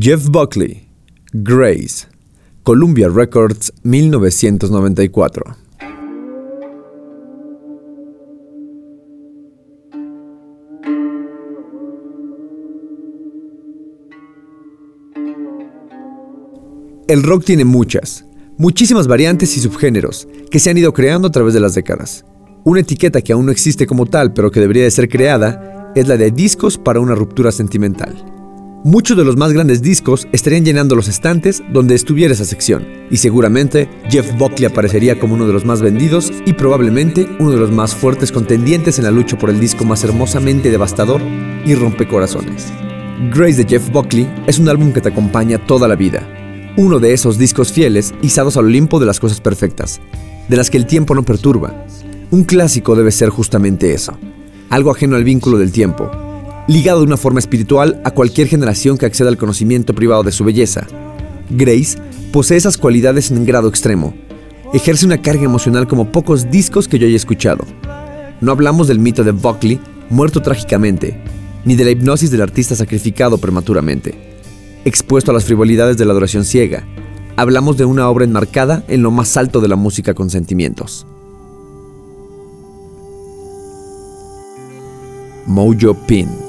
Jeff Buckley, Grace, Columbia Records 1994. El rock tiene muchas, muchísimas variantes y subgéneros que se han ido creando a través de las décadas. Una etiqueta que aún no existe como tal, pero que debería de ser creada, es la de discos para una ruptura sentimental. Muchos de los más grandes discos estarían llenando los estantes donde estuviera esa sección, y seguramente Jeff Buckley aparecería como uno de los más vendidos y probablemente uno de los más fuertes contendientes en la lucha por el disco más hermosamente devastador y rompecorazones. Grace de Jeff Buckley es un álbum que te acompaña toda la vida, uno de esos discos fieles izados al Olimpo de las cosas perfectas, de las que el tiempo no perturba. Un clásico debe ser justamente eso, algo ajeno al vínculo del tiempo, ligado de una forma espiritual a cualquier generación que acceda al conocimiento privado de su belleza. Grace posee esas cualidades en grado extremo. Ejerce una carga emocional como pocos discos que yo haya escuchado. No hablamos del mito de Buckley, muerto trágicamente, ni de la hipnosis del artista sacrificado prematuramente expuesto a las frivolidades de la adoración ciega. Hablamos de una obra enmarcada en lo más alto de la música con sentimientos. Mojo Pin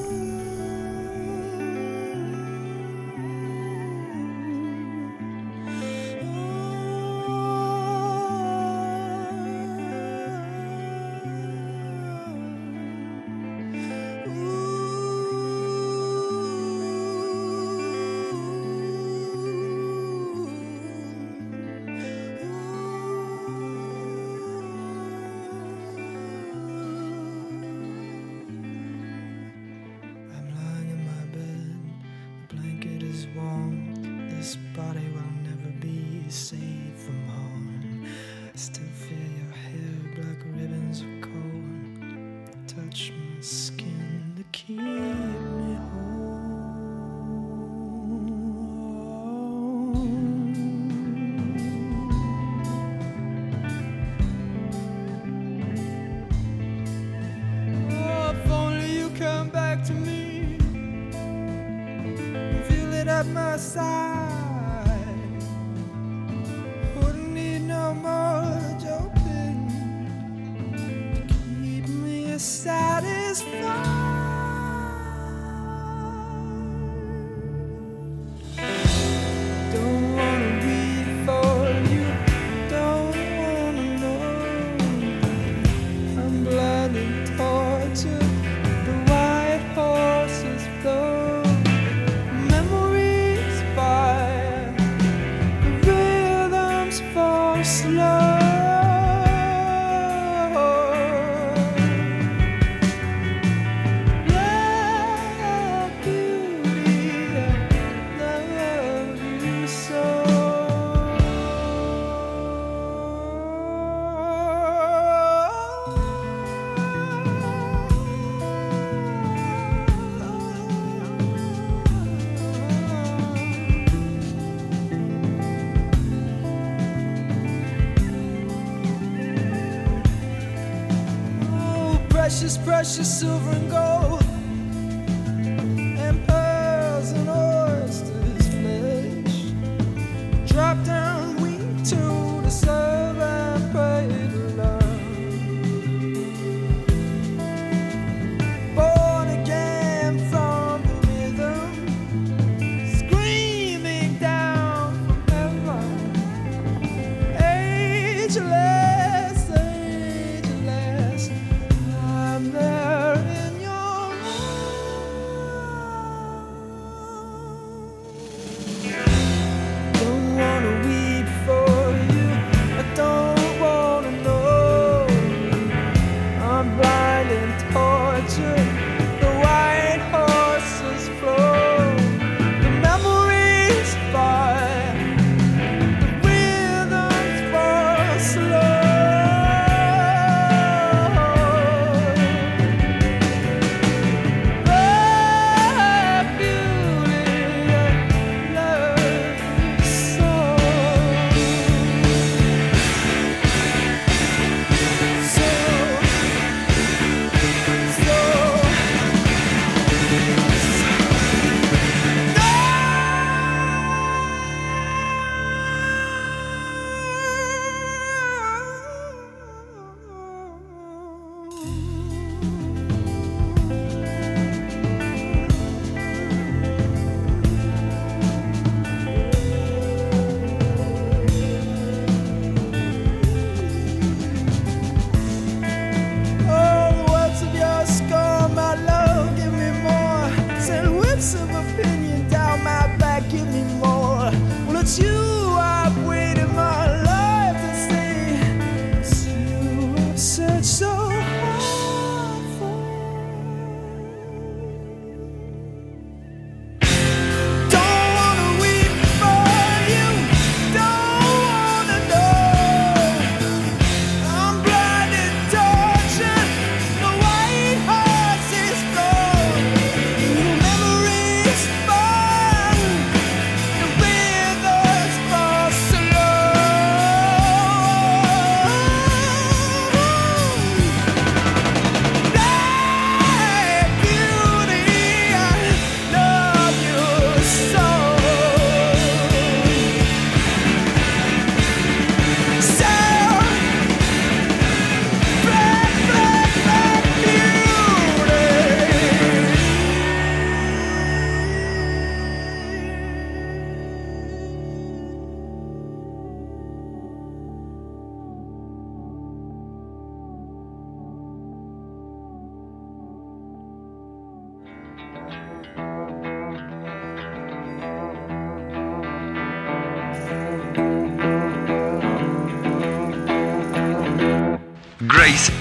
your silver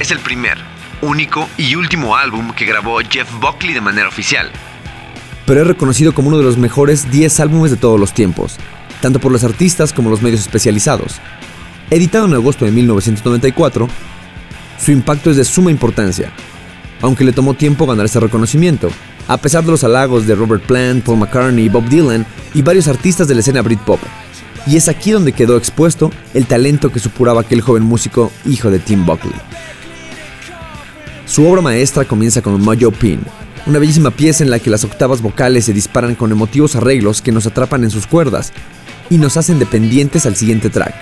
es el primer, único y último álbum que grabó Jeff Buckley de manera oficial. Pero es reconocido como uno de los mejores 10 álbumes de todos los tiempos, tanto por los artistas como los medios especializados. Editado en agosto de 1994, su impacto es de suma importancia, aunque le tomó tiempo ganar ese reconocimiento, a pesar de los halagos de Robert Plant, Paul McCartney, Bob Dylan y varios artistas de la escena Britpop. Y es aquí donde quedó expuesto el talento que supuraba aquel joven músico hijo de Tim Buckley. Su obra maestra comienza con Mojo Pin, una bellísima pieza en la que las octavas vocales se disparan con emotivos arreglos que nos atrapan en sus cuerdas y nos hacen dependientes al siguiente track,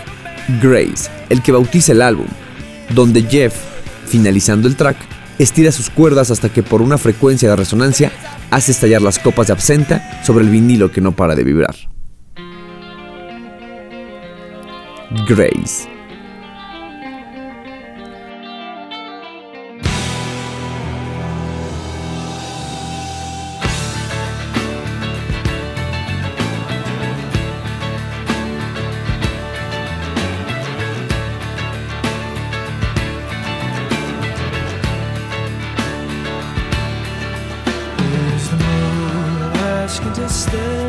Grace, el que bautiza el álbum, donde Jeff, finalizando el track, estira sus cuerdas hasta que por una frecuencia de resonancia hace estallar las copas de absenta sobre el vinilo que no para de vibrar. Grace. still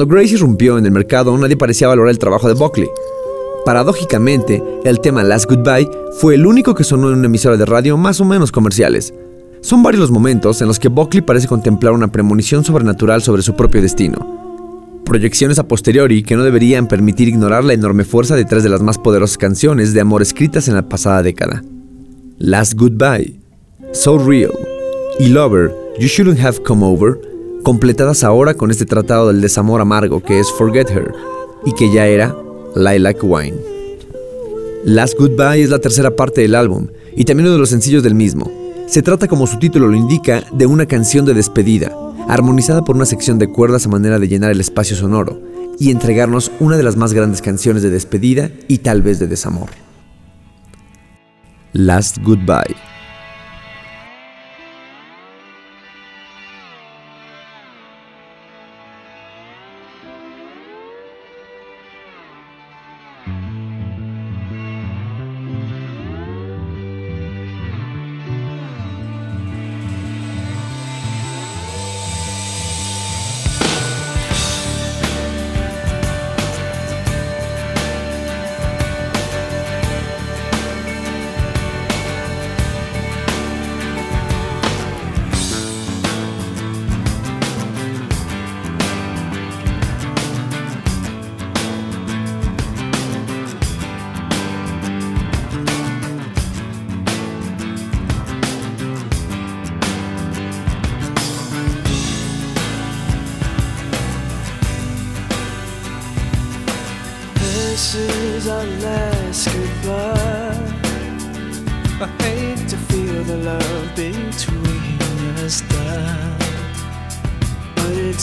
Cuando Grace irrumpió en el mercado, nadie parecía valorar el trabajo de Buckley. Paradójicamente, el tema Last Goodbye fue el único que sonó en una emisora de radio más o menos comerciales. Son varios los momentos en los que Buckley parece contemplar una premonición sobrenatural sobre su propio destino. Proyecciones a posteriori que no deberían permitir ignorar la enorme fuerza detrás de las más poderosas canciones de amor escritas en la pasada década. Last Goodbye, So Real y Lover, You Shouldn't Have Come Over, completadas ahora con este tratado del desamor amargo que es Forget Her y que ya era Lilac Wine. Last Goodbye es la tercera parte del álbum y también uno de los sencillos del mismo. Se trata, como su título lo indica, de una canción de despedida, armonizada por una sección de cuerdas a manera de llenar el espacio sonoro y entregarnos una de las más grandes canciones de despedida y tal vez de desamor. Last Goodbye.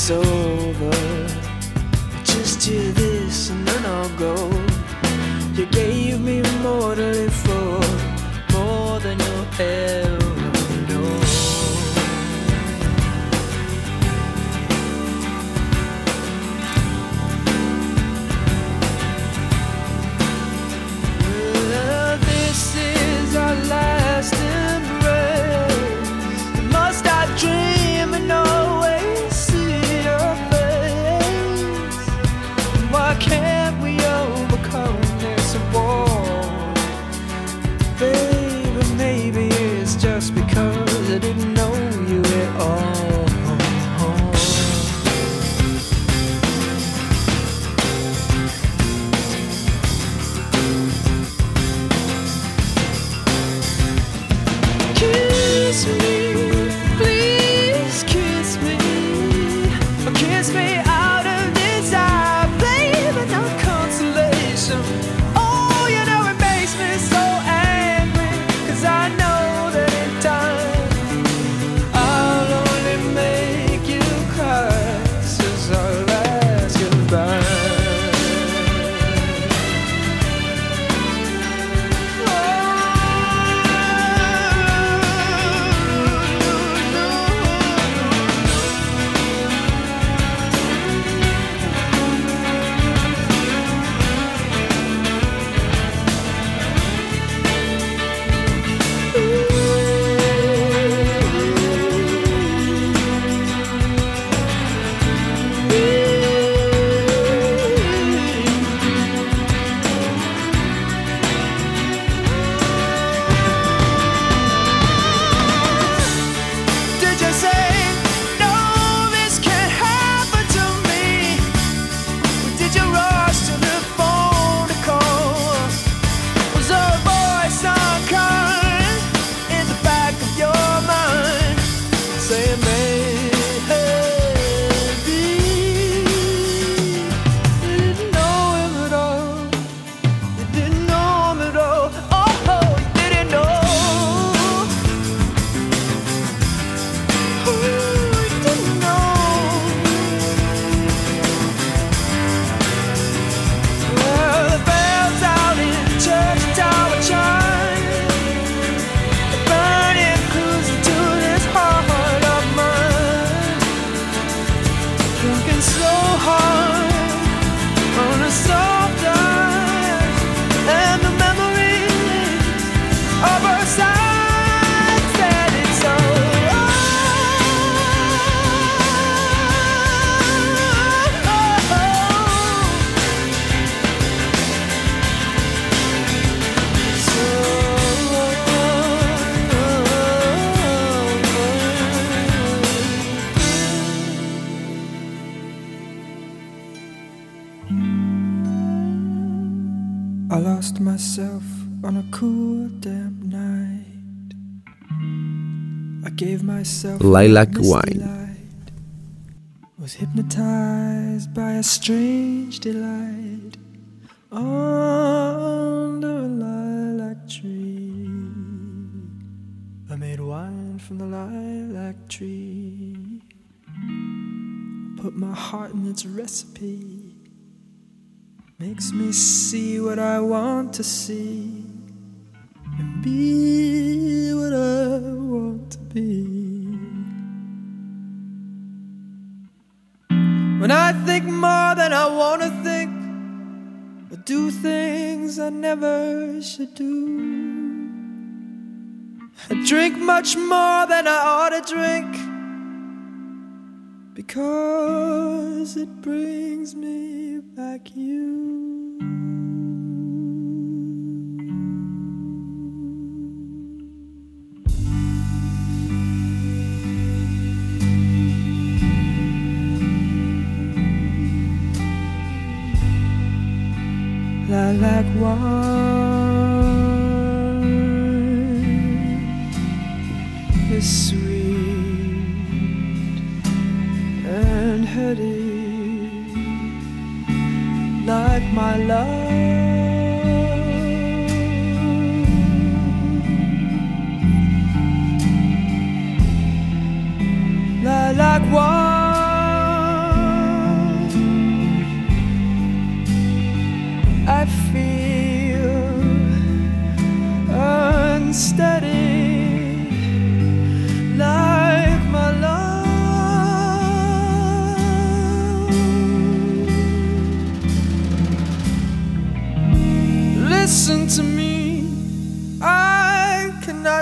It's over. Just hear Lilac Wine. Was hypnotized by a strange delight under a lilac tree. I made wine from the lilac tree. Put my heart in its recipe. Makes me see what I want to see and be what I want to be. When I think more than I want to think, or do things I never should do, I drink much more than I ought to drink because it brings me back you. Lilac wine is sweet and heady like my love.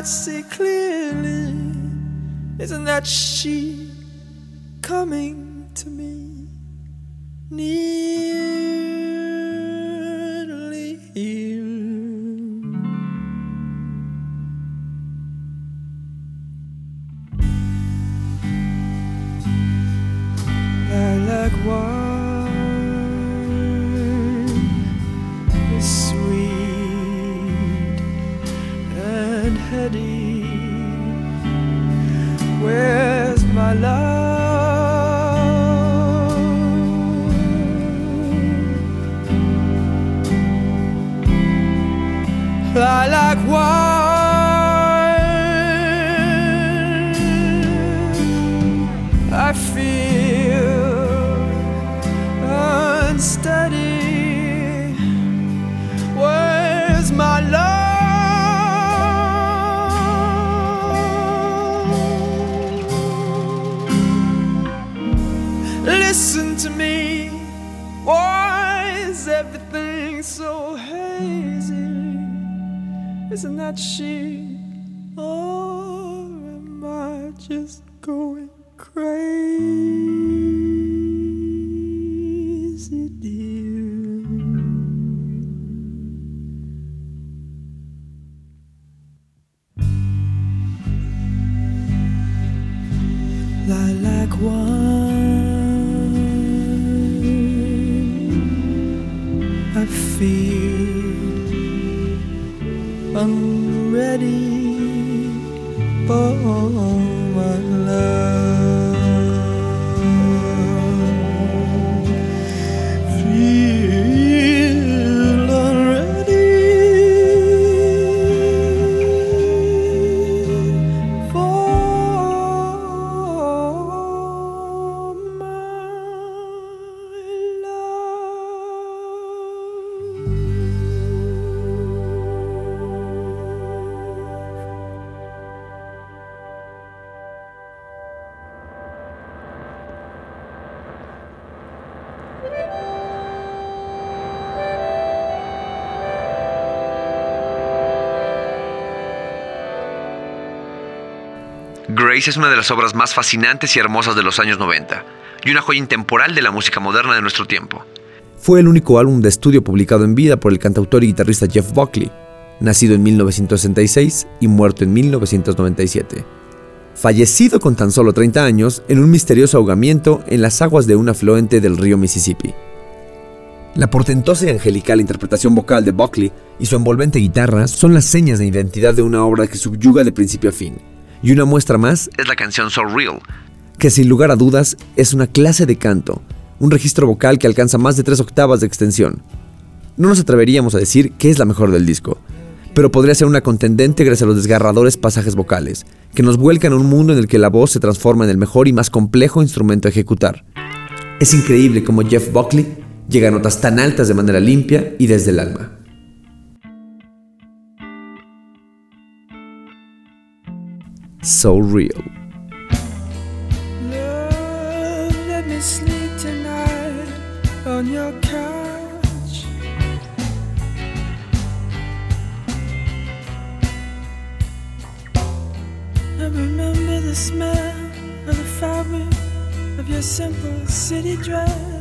Cannot see clearly. Isn't that she coming to me? Nearly Isn't that she? Um Es una de las obras más fascinantes y hermosas de los años 90 y una joya intemporal de la música moderna de nuestro tiempo. Fue el único álbum de estudio publicado en vida por el cantautor y guitarrista Jeff Buckley, nacido en 1966 y muerto en 1997. Fallecido con tan solo 30 años en un misterioso ahogamiento en las aguas de un afluente del río Mississippi. La portentosa y angelical interpretación vocal de Buckley y su envolvente guitarra son las señas de identidad de una obra que subyuga de principio a fin. Y una muestra más Es la canción So Real, que sin lugar a dudas es una clase de canto, un registro vocal que alcanza más de tres octavas de extensión. No nos atreveríamos a decir que es la mejor del disco, pero podría ser una contendente gracias a los desgarradores pasajes vocales, que nos vuelcan a un mundo en el que la voz se transforma en el mejor y más complejo instrumento a ejecutar. Es increíble cómo Jeff Buckley llega a notas tan altas de manera limpia y desde el alma. Couch. I remember the smell of the fabric of your simple city dress.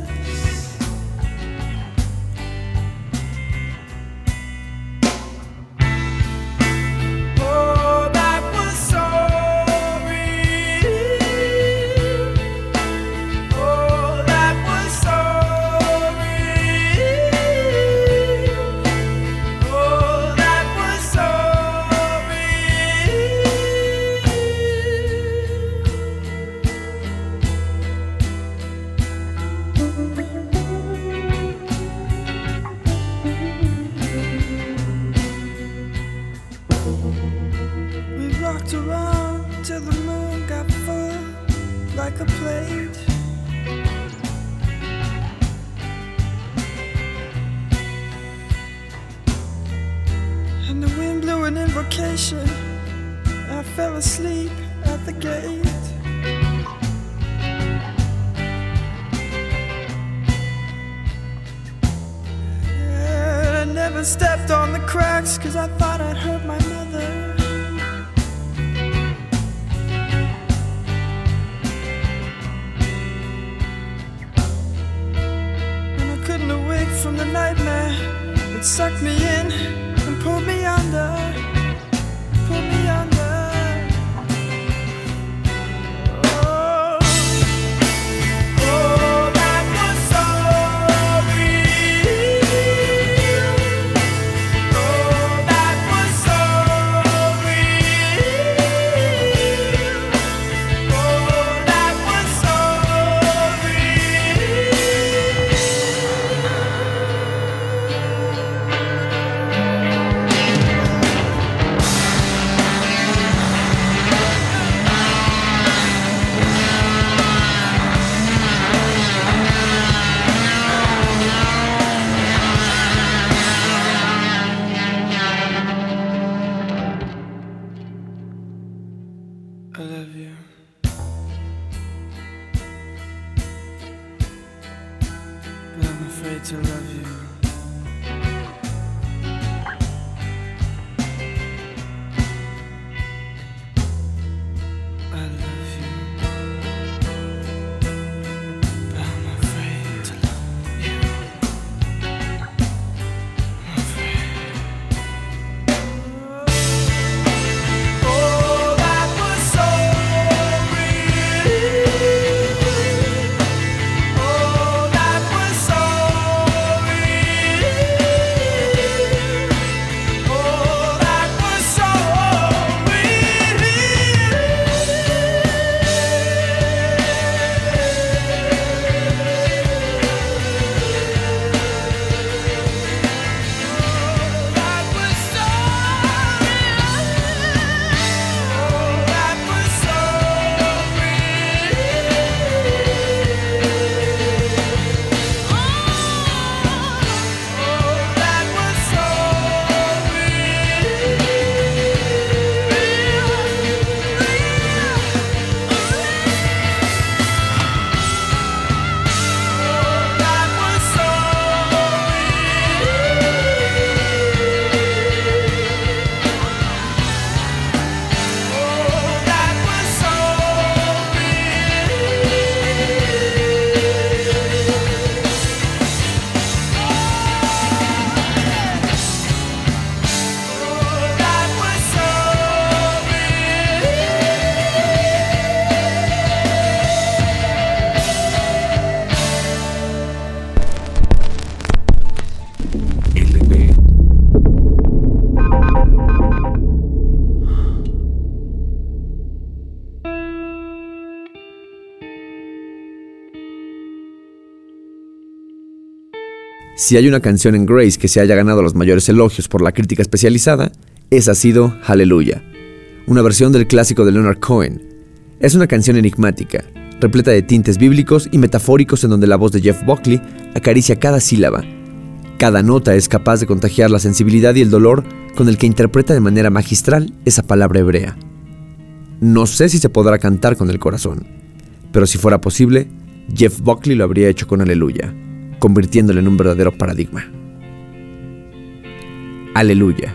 From the nightmare. It sucked me in and pulled me under. Si hay una canción en Grace que se haya ganado los mayores elogios por la crítica especializada, esa ha sido Hallelujah, una versión del clásico de Leonard Cohen. Es una canción enigmática, repleta de tintes bíblicos y metafóricos en donde la voz de Jeff Buckley acaricia cada sílaba. Cada nota es capaz de contagiar la sensibilidad y el dolor con el que interpreta de manera magistral esa palabra hebrea. No sé si se podrá cantar con el corazón, pero si fuera posible, Jeff Buckley lo habría hecho con Aleluya, convirtiéndolo en un verdadero paradigma. Aleluya.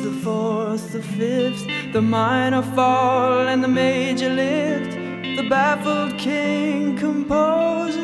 The fourth, the fifth, the minor fall, and the major lift. The baffled king composing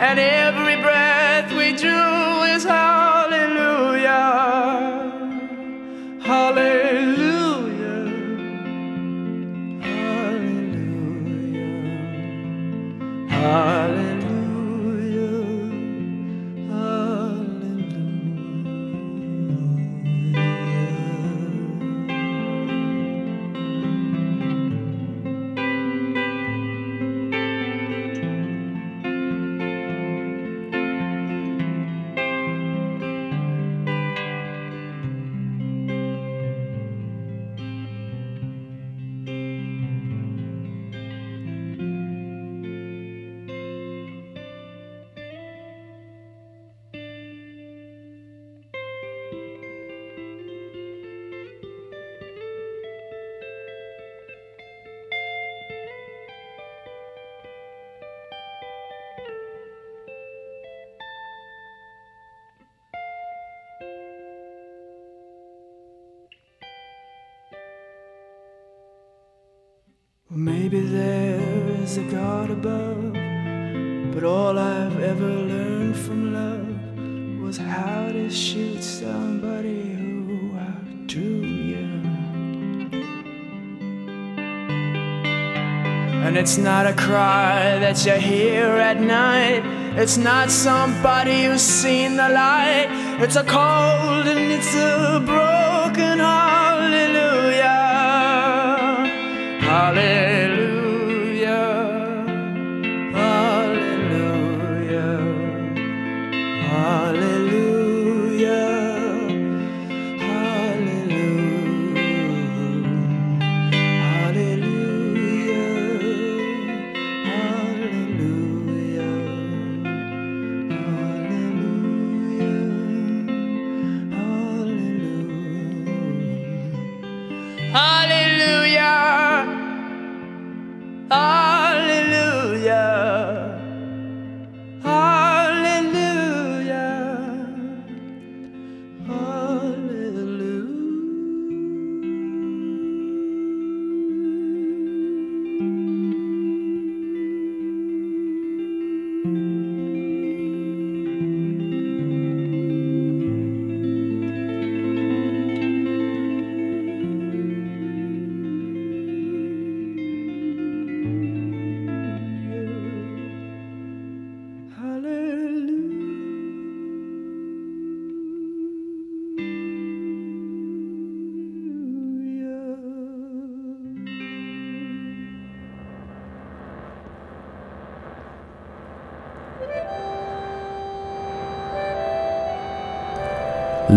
and it maybe there is a God above, but all I've ever learned from love was how to shoot somebody who outdrew you. And it's not a cry that you hear at night. It's not somebody who's seen the light. It's a cold and it's a broken hallelujah. Hallelujah.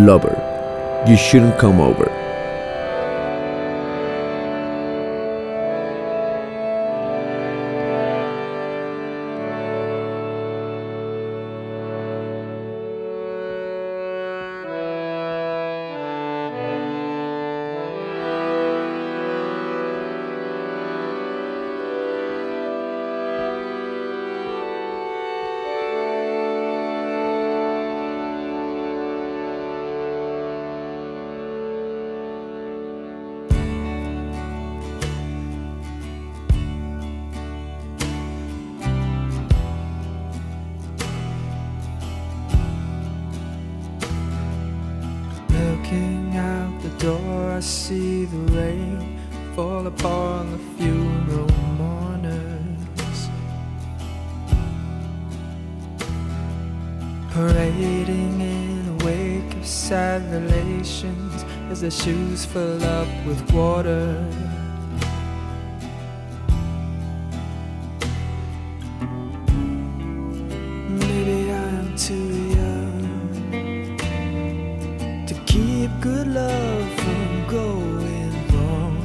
Lover, you shouldn't come over. Parading in a wake of sad relations as their shoes fill up with water. Maybe I'm too young to keep good love from going wrong.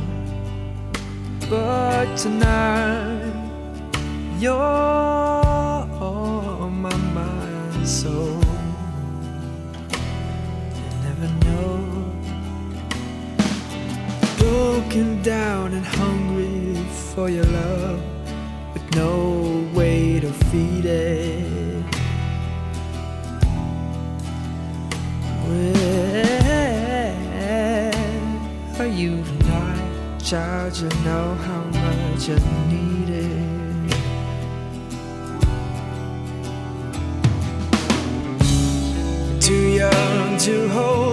But tonight, much I need it. Too young to hold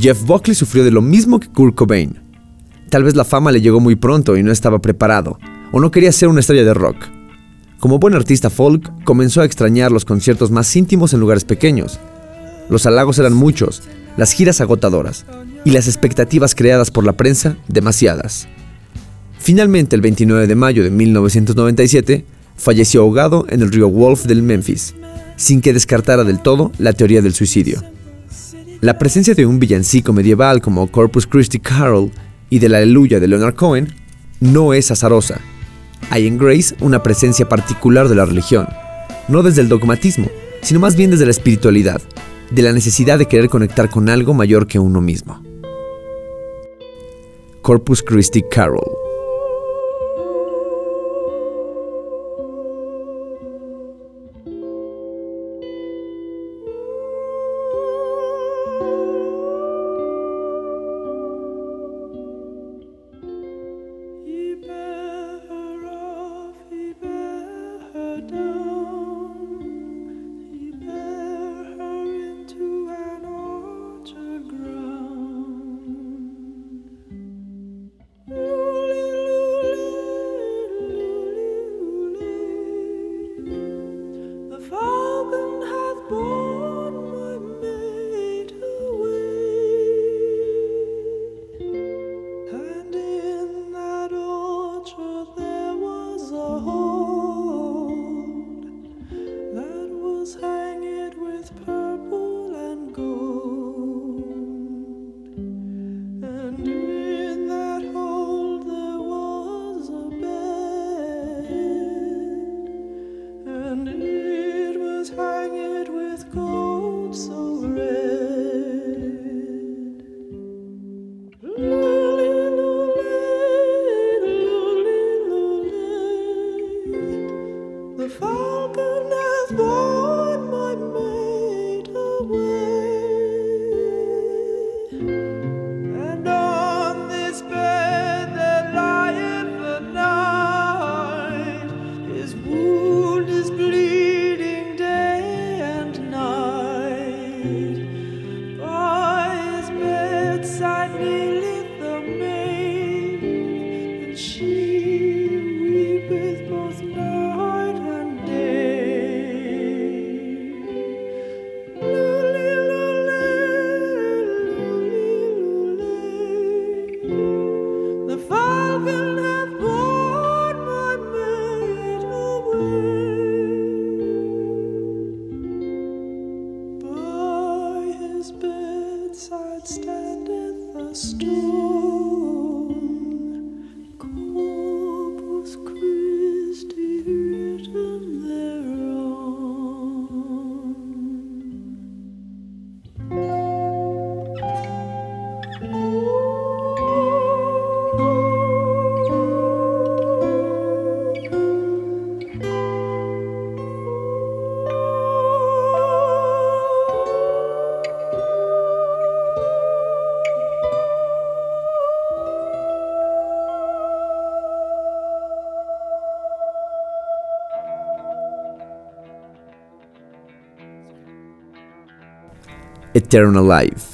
Jeff Buckley sufrió de lo mismo que Kurt Cobain. Tal vez la fama le llegó muy pronto y no estaba preparado, o no quería ser una estrella de rock. Como buen artista folk, comenzó a extrañar los conciertos más íntimos en lugares pequeños. Los halagos eran muchos, las giras agotadoras, y las expectativas creadas por la prensa demasiadas. Finalmente, el 29 de mayo de 1997, falleció ahogado en el río Wolf del Memphis, sin que descartara del todo la teoría del suicidio. La presencia de un villancico medieval como Corpus Christi Carol y de la Aleluya de Leonard Cohen no es azarosa. Hay en Grace una presencia particular de la religión, no desde el dogmatismo, sino más bien desde la espiritualidad, de la necesidad de querer conectar con algo mayor que uno mismo. Corpus Christi Carol Eternal Life.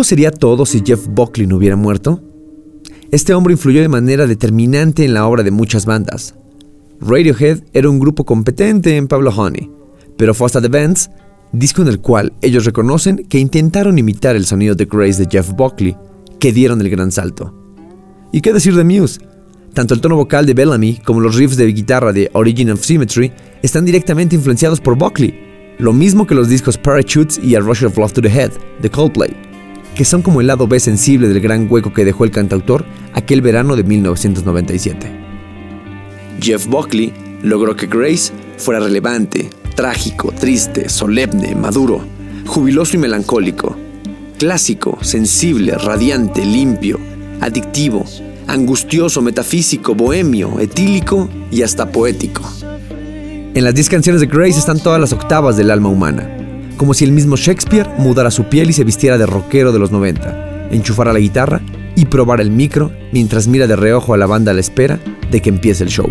¿Cómo sería todo si Jeff Buckley no hubiera muerto? Este hombre influyó de manera determinante en la obra de muchas bandas. Radiohead era un grupo competente en Pablo Honey, pero fue hasta The Bands, disco en el cual ellos reconocen que intentaron imitar el sonido de Grace de Jeff Buckley, que dieron el gran salto. ¿Y qué decir de Muse? Tanto el tono vocal de Bellamy como los riffs de guitarra de Origin of Symmetry están directamente influenciados por Buckley, lo mismo que los discos Parachutes y A Rush of Love to the Head de Coldplay, que son como el lado B sensible del gran hueco que dejó el cantautor aquel verano de 1997. Jeff Buckley logró que Grace fuera relevante, trágico, triste, solemne, maduro, jubiloso y melancólico, clásico, sensible, radiante, limpio, adictivo, angustioso, metafísico, bohemio, etílico y hasta poético. En las 10 canciones de Grace están todas las octavas del alma humana, como si el mismo Shakespeare mudara su piel y se vistiera de rockero de los 90, enchufara la guitarra y probara el micro mientras mira de reojo a la banda a la espera de que empiece el show.